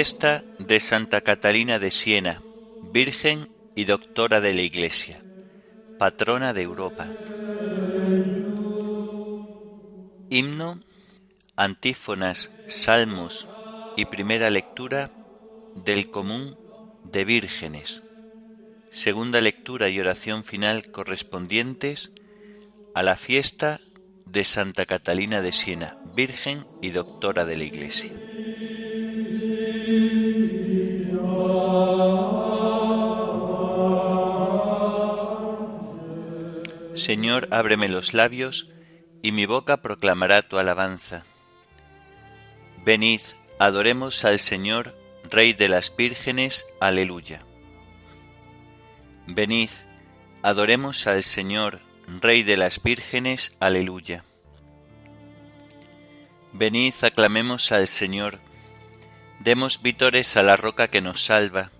Fiesta de Santa Catalina de Siena, Virgen y Doctora de la Iglesia, patrona de Europa. Himno, antífonas, salmos y primera lectura del común de vírgenes. Segunda lectura y oración final correspondientes a la fiesta de Santa Catalina de Siena, Virgen y Doctora de la Iglesia. Señor, ábreme los labios, y mi boca proclamará tu alabanza. Venid, adoremos al Señor, Rey de las vírgenes, aleluya. Venid, adoremos al Señor, Rey de las vírgenes, aleluya. Venid, aclamemos al Señor, demos vítores a la roca que nos salva,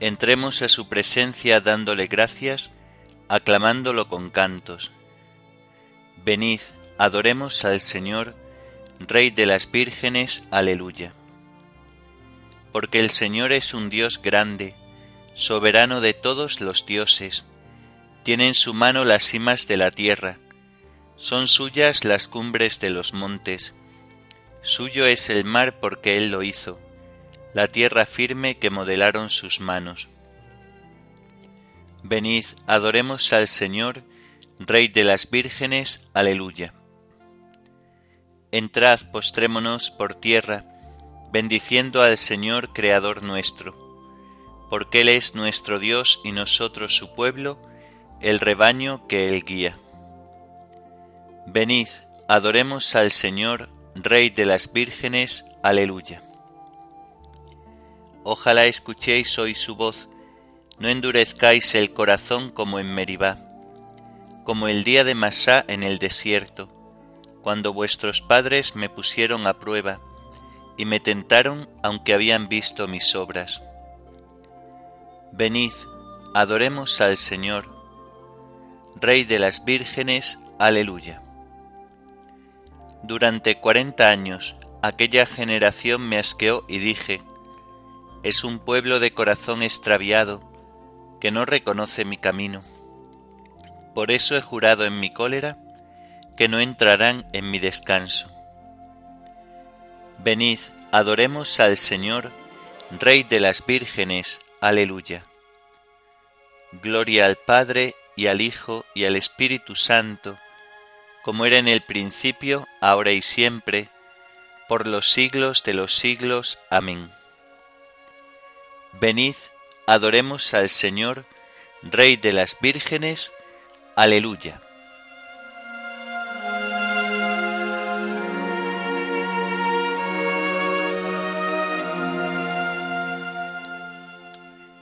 entremos a su presencia dándole gracias, aclamándolo con cantos. Venid, adoremos al Señor, Rey de las vírgenes, aleluya. Porque el Señor es un Dios grande, soberano de todos los dioses, tiene en su mano las cimas de la tierra, son suyas las cumbres de los montes, suyo es el mar porque Él lo hizo, la tierra firme que modelaron sus manos. Venid, adoremos al Señor, Rey de las vírgenes, aleluya. Entrad, postrémonos por tierra, bendiciendo al Señor, Creador nuestro, porque Él es nuestro Dios y nosotros su pueblo, el rebaño que Él guía. Venid, adoremos al Señor, Rey de las vírgenes, aleluya. Ojalá escuchéis hoy su voz, no endurezcáis el corazón como en Meribá, como el día de Masá en el desierto, cuando vuestros padres me pusieron a prueba y me tentaron aunque habían visto mis obras. Venid, adoremos al Señor, Rey de las vírgenes, aleluya. Durante cuarenta años aquella generación me asqueó y dije, es un pueblo de corazón extraviado, que no reconoce mi camino. Por eso he jurado en mi cólera que no entrarán en mi descanso. Venid, adoremos al Señor, Rey de las vírgenes, aleluya. Gloria al Padre y al Hijo y al Espíritu Santo, como era en el principio, ahora y siempre, por los siglos de los siglos. Amén. Venid, Adoremos al Señor, Rey de las vírgenes. Aleluya.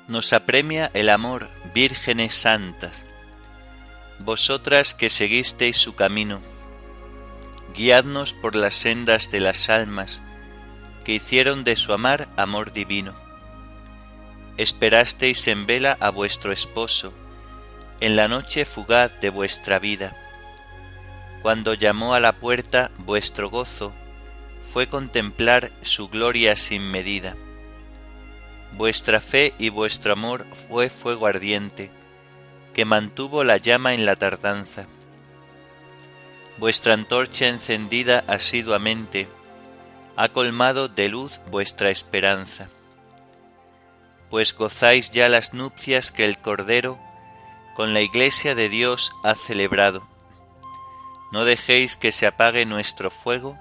Nos apremia el amor, vírgenes santas, vosotras que seguisteis su camino, guiadnos por las sendas de las almas, que hicieron de su amar amor divino esperasteis en vela a vuestro esposo, en la noche fugaz de vuestra vida. Cuando llamó a la puerta vuestro gozo, fue contemplar su gloria sin medida. Vuestra fe y vuestro amor fue fuego ardiente, que mantuvo la llama en la tardanza. Vuestra antorcha encendida asiduamente ha colmado de luz vuestra esperanza pues gozáis ya las nupcias que el Cordero con la Iglesia de Dios ha celebrado. No dejéis que se apague nuestro fuego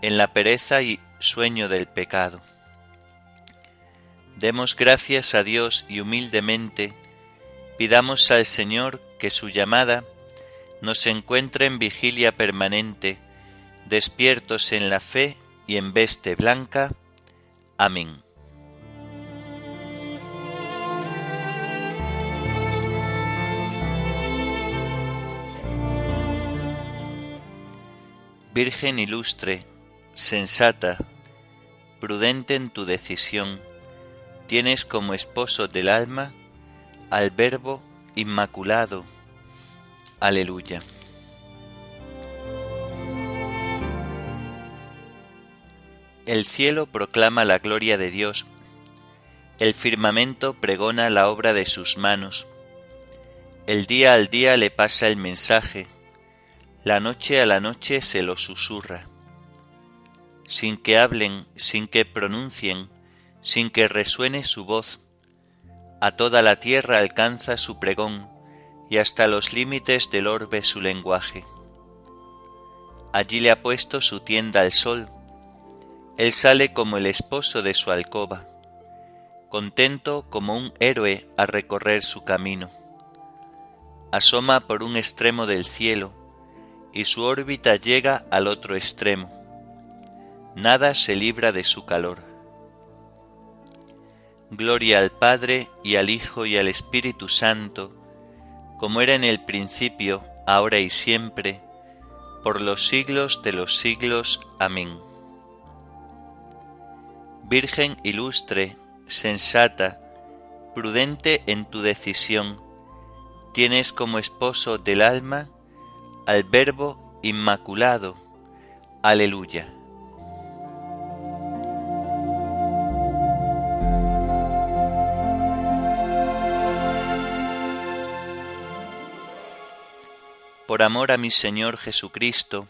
en la pereza y sueño del pecado. Demos gracias a Dios y humildemente pidamos al Señor que su llamada nos encuentre en vigilia permanente, despiertos en la fe y en veste blanca. Amén. Virgen ilustre, sensata, prudente en tu decisión, tienes como esposo del alma al Verbo Inmaculado. Aleluya. El cielo proclama la gloria de Dios, el firmamento pregona la obra de sus manos. El día al día le pasa el mensaje, la noche a la noche se lo susurra. Sin que hablen, sin que pronuncien, sin que resuene su voz, a toda la tierra alcanza su pregón y hasta los límites del orbe su lenguaje. Allí le ha puesto su tienda al sol, él sale como el esposo de su alcoba, contento como un héroe a recorrer su camino. Asoma por un extremo del cielo, y su órbita llega al otro extremo. Nada se libra de su calor. Gloria al Padre y al Hijo y al Espíritu Santo, como era en el principio, ahora y siempre, por los siglos de los siglos. Amén. Virgen ilustre, sensata, prudente en tu decisión, tienes como esposo del alma al Verbo Inmaculado. Aleluya. por amor a mi Señor Jesucristo,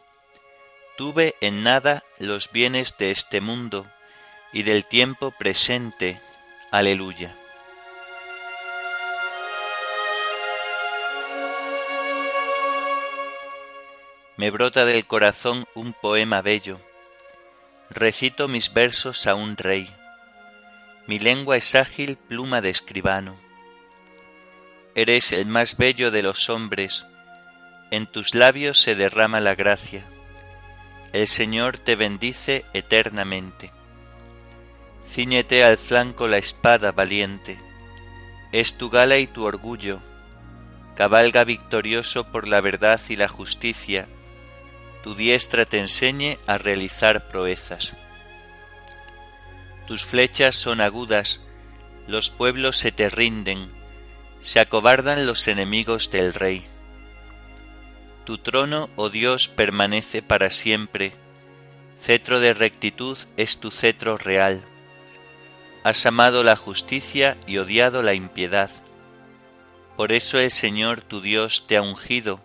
tuve en nada los bienes de este mundo y del tiempo presente. Aleluya. Me brota del corazón un poema bello. Recito mis versos a un rey. Mi lengua es ágil pluma de escribano. Eres el más bello de los hombres, en tus labios se derrama la gracia. El Señor te bendice eternamente. Cíñete al flanco la espada valiente. Es tu gala y tu orgullo. Cabalga victorioso por la verdad y la justicia. Tu diestra te enseñe a realizar proezas. Tus flechas son agudas, los pueblos se te rinden, se acobardan los enemigos del rey tu trono, oh Dios, permanece para siempre. Cetro de rectitud es tu cetro real. Has amado la justicia y odiado la impiedad. Por eso el Señor tu Dios te ha ungido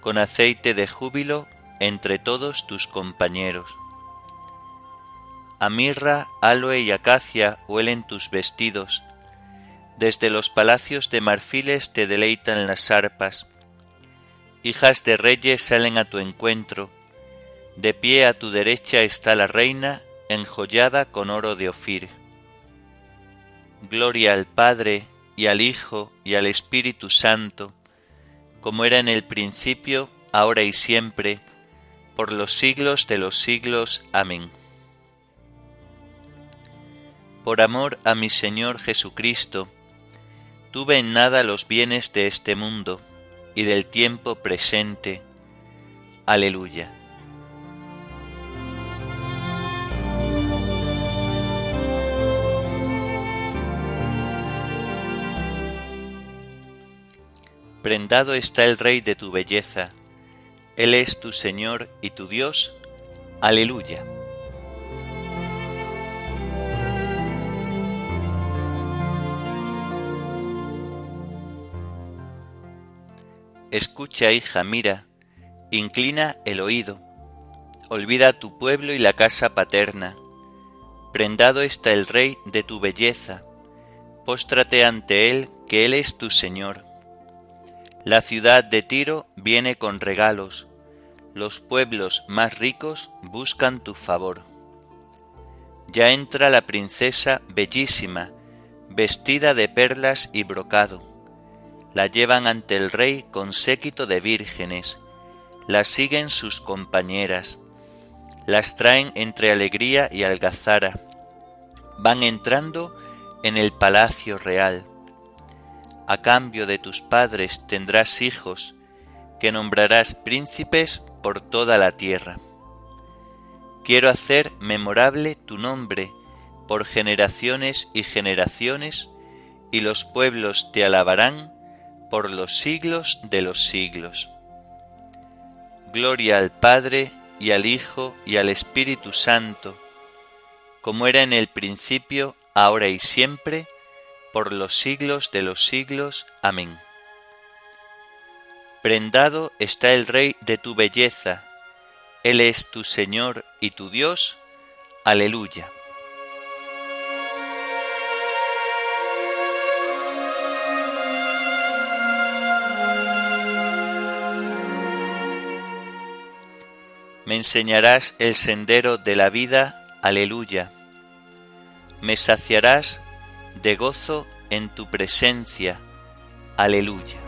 con aceite de júbilo entre todos tus compañeros. A mirra, aloe y acacia huelen tus vestidos. Desde los palacios de marfiles te deleitan las arpas hijas de reyes salen a tu encuentro, de pie a tu derecha está la reina, enjollada con oro de Ofir. Gloria al Padre, y al Hijo, y al Espíritu Santo, como era en el principio, ahora y siempre, por los siglos de los siglos. Amén. Por amor a mi Señor Jesucristo, tuve en nada los bienes de este mundo, y del tiempo presente. Aleluya. Prendado está el Rey de tu belleza, Él es tu Señor y tu Dios. Aleluya. Escucha, hija, mira, inclina el oído, olvida tu pueblo y la casa paterna. Prendado está el Rey de tu belleza, póstrate ante Él, que Él es tu Señor. La ciudad de Tiro viene con regalos, los pueblos más ricos buscan tu favor. Ya entra la princesa bellísima, vestida de perlas y brocado la llevan ante el rey con séquito de vírgenes, la siguen sus compañeras, las traen entre alegría y algazara, van entrando en el palacio real. A cambio de tus padres tendrás hijos, que nombrarás príncipes por toda la tierra. Quiero hacer memorable tu nombre por generaciones y generaciones, y los pueblos te alabarán por los siglos de los siglos. Gloria al Padre y al Hijo y al Espíritu Santo, como era en el principio, ahora y siempre, por los siglos de los siglos. Amén. Prendado está el Rey de tu belleza, Él es tu Señor y tu Dios. Aleluya. Me enseñarás el sendero de la vida, aleluya. Me saciarás de gozo en tu presencia, aleluya.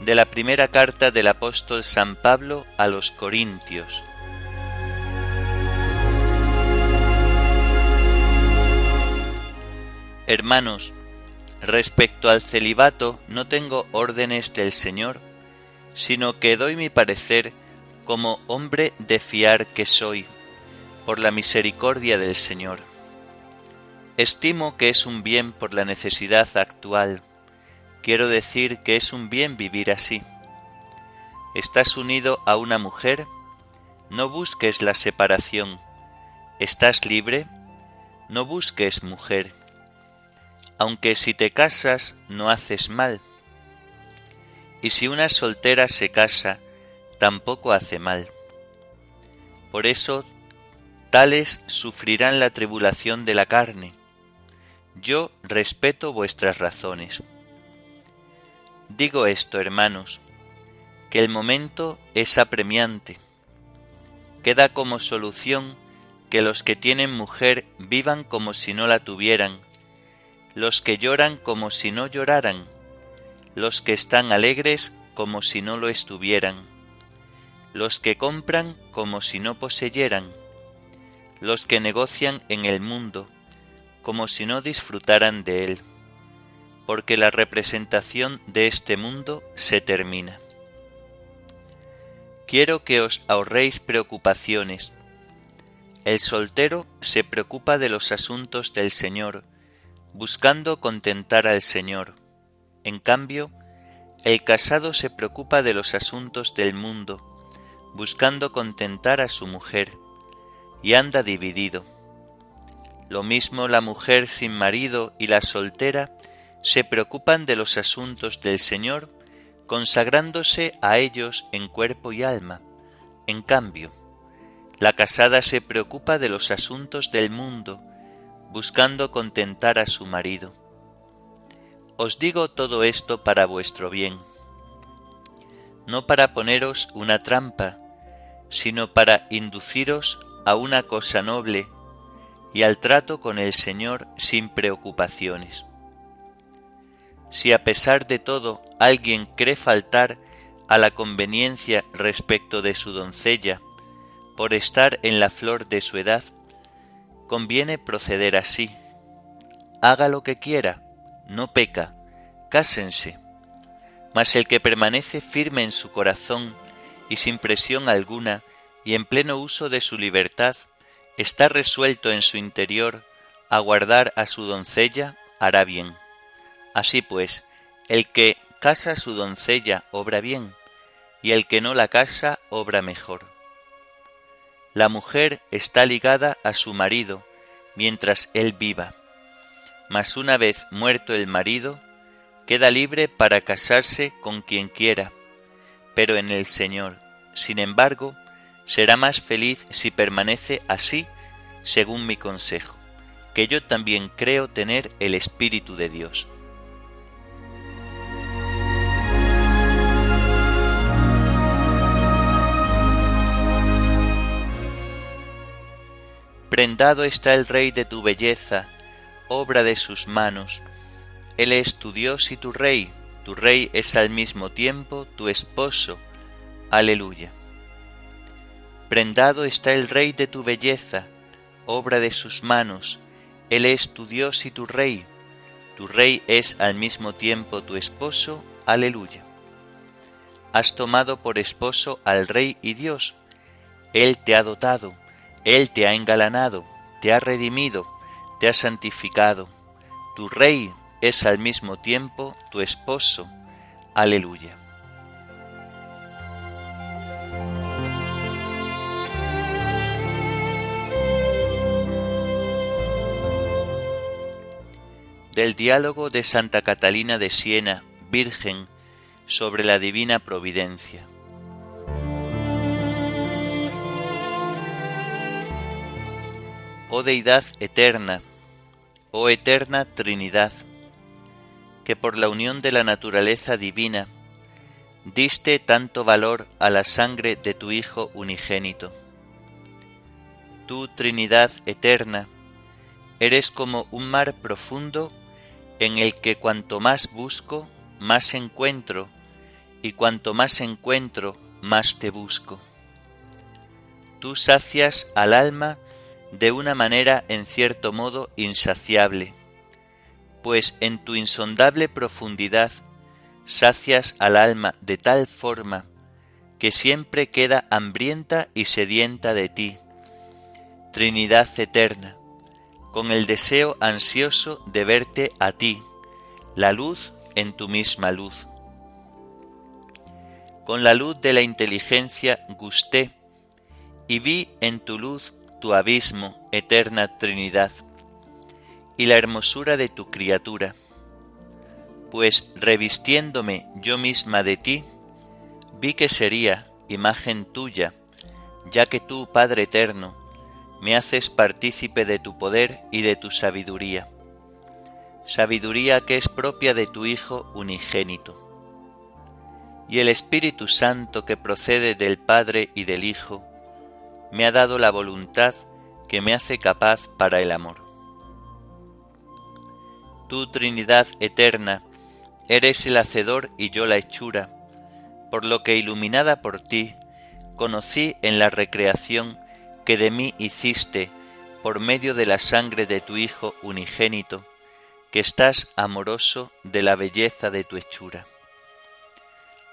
De la primera carta del apóstol San Pablo a los Corintios. Hermanos, respecto al celibato no tengo órdenes del Señor, sino que doy mi parecer como hombre de fiar que soy, por la misericordia del Señor. Estimo que es un bien por la necesidad actual. Quiero decir que es un bien vivir así. Estás unido a una mujer, no busques la separación. Estás libre, no busques mujer aunque si te casas no haces mal. Y si una soltera se casa, tampoco hace mal. Por eso, tales sufrirán la tribulación de la carne. Yo respeto vuestras razones. Digo esto, hermanos, que el momento es apremiante. Queda como solución que los que tienen mujer vivan como si no la tuvieran, los que lloran como si no lloraran, los que están alegres como si no lo estuvieran, los que compran como si no poseyeran, los que negocian en el mundo como si no disfrutaran de él, porque la representación de este mundo se termina. Quiero que os ahorréis preocupaciones. El soltero se preocupa de los asuntos del Señor, buscando contentar al Señor. En cambio, el casado se preocupa de los asuntos del mundo, buscando contentar a su mujer, y anda dividido. Lo mismo la mujer sin marido y la soltera se preocupan de los asuntos del Señor, consagrándose a ellos en cuerpo y alma. En cambio, la casada se preocupa de los asuntos del mundo, buscando contentar a su marido. Os digo todo esto para vuestro bien, no para poneros una trampa, sino para induciros a una cosa noble y al trato con el Señor sin preocupaciones. Si a pesar de todo alguien cree faltar a la conveniencia respecto de su doncella, por estar en la flor de su edad, conviene proceder así. Haga lo que quiera, no peca, cásense. Mas el que permanece firme en su corazón y sin presión alguna y en pleno uso de su libertad, está resuelto en su interior a guardar a su doncella, hará bien. Así pues, el que casa su doncella obra bien, y el que no la casa obra mejor. La mujer está ligada a su marido mientras él viva, mas una vez muerto el marido, queda libre para casarse con quien quiera, pero en el Señor. Sin embargo, será más feliz si permanece así, según mi consejo, que yo también creo tener el Espíritu de Dios. Prendado está el Rey de tu belleza, obra de sus manos. Él es tu Dios y tu Rey, tu Rey es al mismo tiempo tu esposo. Aleluya. Prendado está el Rey de tu belleza, obra de sus manos. Él es tu Dios y tu Rey, tu Rey es al mismo tiempo tu esposo. Aleluya. has tomado por esposo al Rey y Dios. Él te ha dotado, Él te ha engalanado, te ha redimido, te ha santificado. Tu Rey es al mismo tiempo tu esposo. Aleluya. Del diálogo de Santa Catalina de Siena, Virgen, sobre la divina providencia. Oh Deidad eterna, oh eterna Trinidad, que por la unión de la naturaleza divina diste tanto valor a la sangre de tu Hijo unigénito. Tú, Trinidad eterna, eres como un mar profundo en el que cuanto más busco, más encuentro, y cuanto más encuentro, más te busco. Tú sacias al alma de una manera en cierto modo insaciable, pues en tu insondable profundidad sacias al alma de tal forma que siempre queda hambrienta y sedienta de ti, Trinidad eterna, con el deseo ansioso de verte a ti, la luz en tu misma luz. Con la luz de la inteligencia gusté y vi en tu luz tu abismo, eterna Trinidad, y la hermosura de tu criatura, pues revistiéndome yo misma de ti, vi que sería imagen tuya, ya que tú, Padre eterno, me haces partícipe de tu poder y de tu sabiduría, sabiduría que es propia de tu Hijo unigénito. Y el Espíritu Santo que procede del Padre y del Hijo, me ha dado la voluntad que me hace capaz para el amor. Tú, Trinidad eterna, eres el hacedor y yo la hechura, por lo que iluminada por ti, conocí en la recreación que de mí hiciste por medio de la sangre de tu Hijo unigénito, que estás amoroso de la belleza de tu hechura.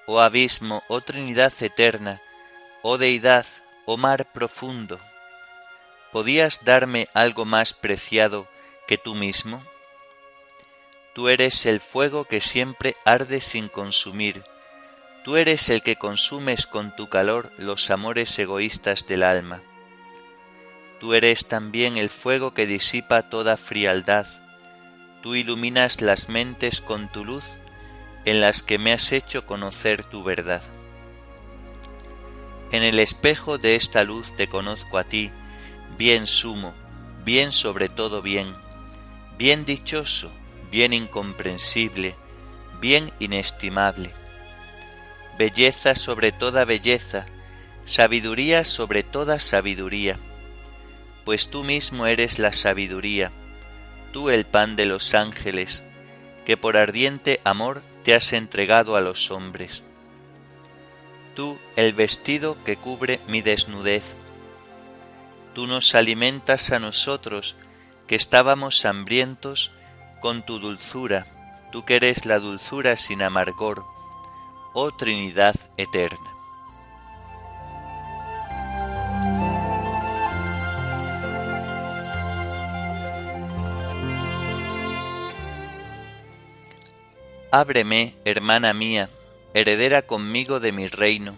Oh abismo, oh Trinidad eterna, oh Deidad, oh mar profundo, ¿podías darme algo más preciado que tú mismo? Tú eres el fuego que siempre arde sin consumir, tú eres el que consumes con tu calor los amores egoístas del alma. Tú eres también el fuego que disipa toda frialdad. Tú iluminas las mentes con tu luz en las que me has hecho conocer tu verdad. En el espejo de esta luz te conozco a ti, bien sumo, bien sobre todo bien, bien dichoso, bien incomprensible, bien inestimable. Belleza sobre toda belleza, sabiduría sobre toda sabiduría pues tú mismo eres la sabiduría, tú el pan de los ángeles, que por ardiente amor te has entregado a los hombres. Tú el vestido que cubre mi desnudez. Tú nos alimentas a nosotros, que estábamos hambrientos, con tu dulzura, tú que eres la dulzura sin amargor, oh Trinidad eterna. Ábreme, hermana mía, heredera conmigo de mi reino,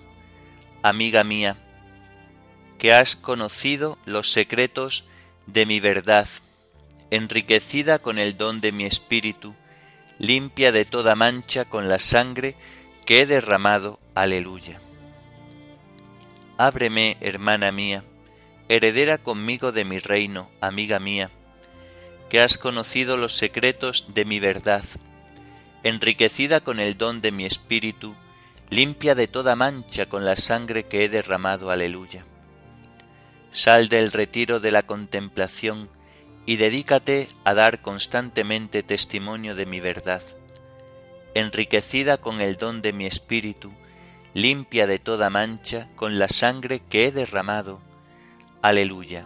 amiga mía, que has conocido los secretos de mi verdad, enriquecida con el don de mi espíritu, limpia de toda mancha con la sangre que he derramado. Aleluya. Ábreme, hermana mía, heredera conmigo de mi reino, amiga mía, que has conocido los secretos de mi verdad, enriquecida con el don de mi espíritu, limpia de toda mancha con la sangre que he derramado. Aleluya. Sal del retiro de la contemplación y dedícate a dar constantemente testimonio de mi verdad. Enriquecida con el don de mi espíritu, limpia de toda mancha con la sangre que he derramado. Aleluya.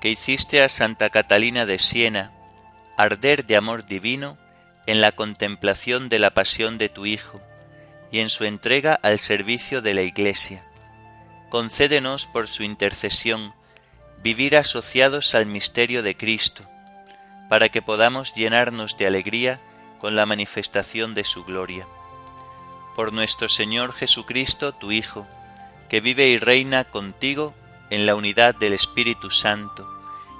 que hiciste a Santa Catalina de Siena arder de amor divino en la contemplación de la pasión de tu Hijo y en su entrega al servicio de la Iglesia. Concédenos por su intercesión vivir asociados al misterio de Cristo para que podamos llenarnos de alegría con la manifestación de su gloria. Por nuestro Señor Jesucristo, tu Hijo, que vive y reina contigo en la unidad del Espíritu Santo,